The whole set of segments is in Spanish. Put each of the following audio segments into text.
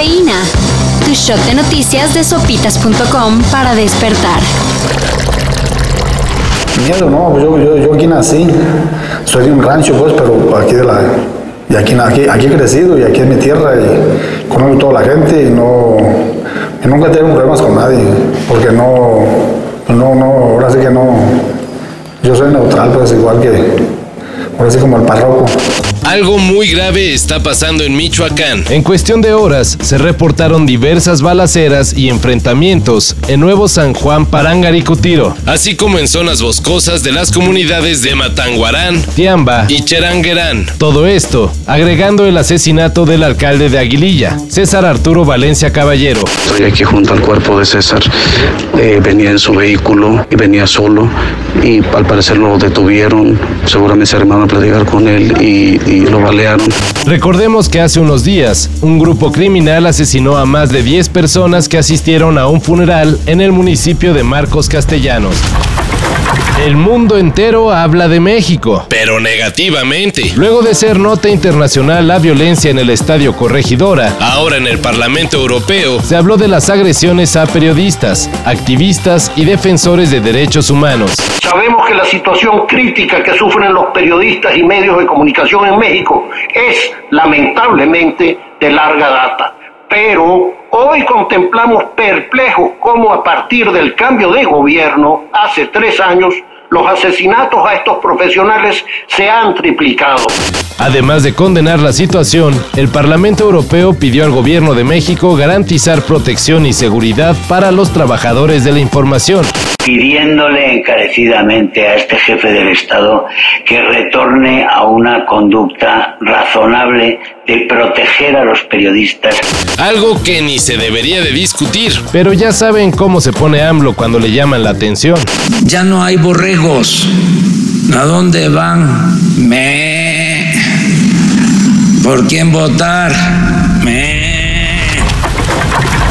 Cafeína. Tu shot de noticias de sopitas.com para despertar. Miedo, no, yo, yo, yo aquí nací. Soy de un rancho, pues, pero aquí de la. Y aquí, aquí, aquí he crecido y aquí es mi tierra y conozco toda la gente y no. nunca tengo problemas con nadie. Porque no. No, no, ahora sí que no. Yo soy neutral, pues igual que. Ahora sí como el párroco. Algo muy grave está pasando en Michoacán. En cuestión de horas, se reportaron diversas balaceras y enfrentamientos en Nuevo San Juan, Parangaricutiro, así como en zonas boscosas de las comunidades de Matanguarán Tiamba y Cheranguerán. Todo esto, agregando el asesinato del alcalde de Aguililla, César Arturo Valencia Caballero. Estoy aquí junto al cuerpo de César. Eh, venía en su vehículo y venía solo y al parecer lo detuvieron. Seguramente se armaron a platicar con él y, y lo balearon. Recordemos que hace unos días, un grupo criminal asesinó a más de 10 personas que asistieron a un funeral en el municipio de Marcos Castellanos. El mundo entero habla de México. Pero negativamente. Luego de ser nota internacional la violencia en el Estadio Corregidora, Ahora en el Parlamento Europeo, se habló de las agresiones a periodistas, activistas y defensores de derechos humanos. Sabemos que la situación crítica que sufren los periodistas y medios de comunicación en México es lamentablemente de larga data. Pero hoy contemplamos perplejos cómo a partir del cambio de gobierno hace tres años los asesinatos a estos profesionales se han triplicado. Además de condenar la situación, el Parlamento Europeo pidió al gobierno de México garantizar protección y seguridad para los trabajadores de la información. pidiéndole encarecidamente a este jefe del Estado que retorne a una conducta razonable de proteger a los periodistas. algo que ni se debería de discutir. Pero ya saben cómo se pone AMLO cuando le llaman la atención. Ya no hay borregos. ¿A dónde van? Me. ¿Por quién votar? Me.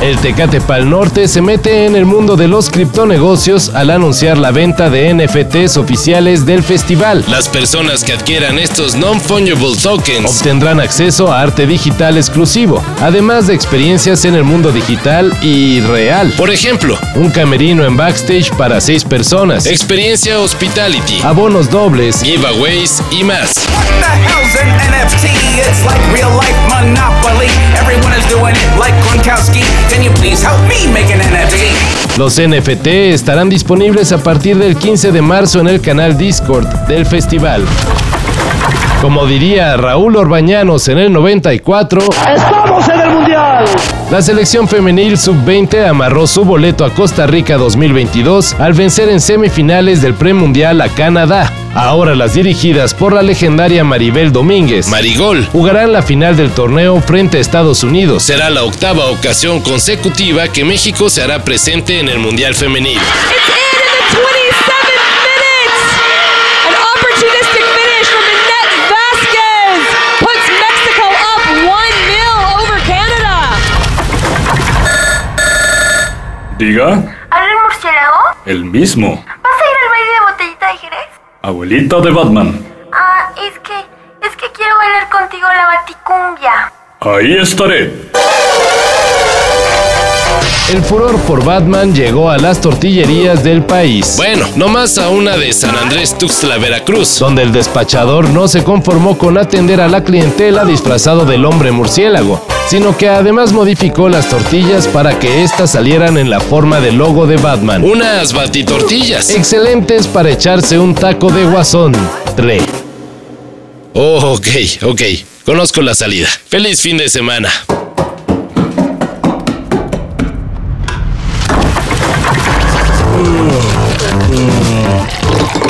El Tecate Pal Norte se mete en el mundo de los criptonegocios al anunciar la venta de NFTs oficiales del festival. Las personas que adquieran estos non-fungible tokens Obtendrán acceso a arte digital exclusivo, además de experiencias en el mundo digital y real. Por ejemplo, Un camerino en backstage para seis personas, experiencia hospitality, abonos dobles, giveaways y más. What the hell's an NFT? It's like real life Monopoly. Everyone is doing it like Gronkowski. Can you please help me make an NFT? Los NFT estarán disponibles a partir del 15 de marzo en el canal Discord del festival. Como diría Raúl Orbañanos en el 94, ¡Estamos en el Mundial! la selección femenil sub-20 amarró su boleto a Costa Rica 2022 al vencer en semifinales del premundial a Canadá. Ahora las dirigidas por la legendaria Maribel Domínguez Marigol jugarán la final del torneo frente a Estados Unidos. será la octava ocasión consecutiva que México se hará presente en el Mundial Femenil. It's Diga, ¿Habla el murciélago? el mismo. ¿Vas a ir al baile de botellita de Jerez? Abuelita de Batman. Ah, es que, es que quiero bailar contigo la baticumbia. Ahí estaré. El furor por Batman llegó a las tortillerías del país. Bueno, no más a una de San Andrés Tuxtla, Veracruz. donde el despachador no se conformó con atender a la clientela disfrazado del hombre murciélago, sino que además modificó las tortillas para que éstas salieran en la forma del logo de Batman. Unas batitortillas. Excelentes para echarse un taco de guasón. Tre. Oh, ok, ok. Conozco la salida. Feliz fin de semana.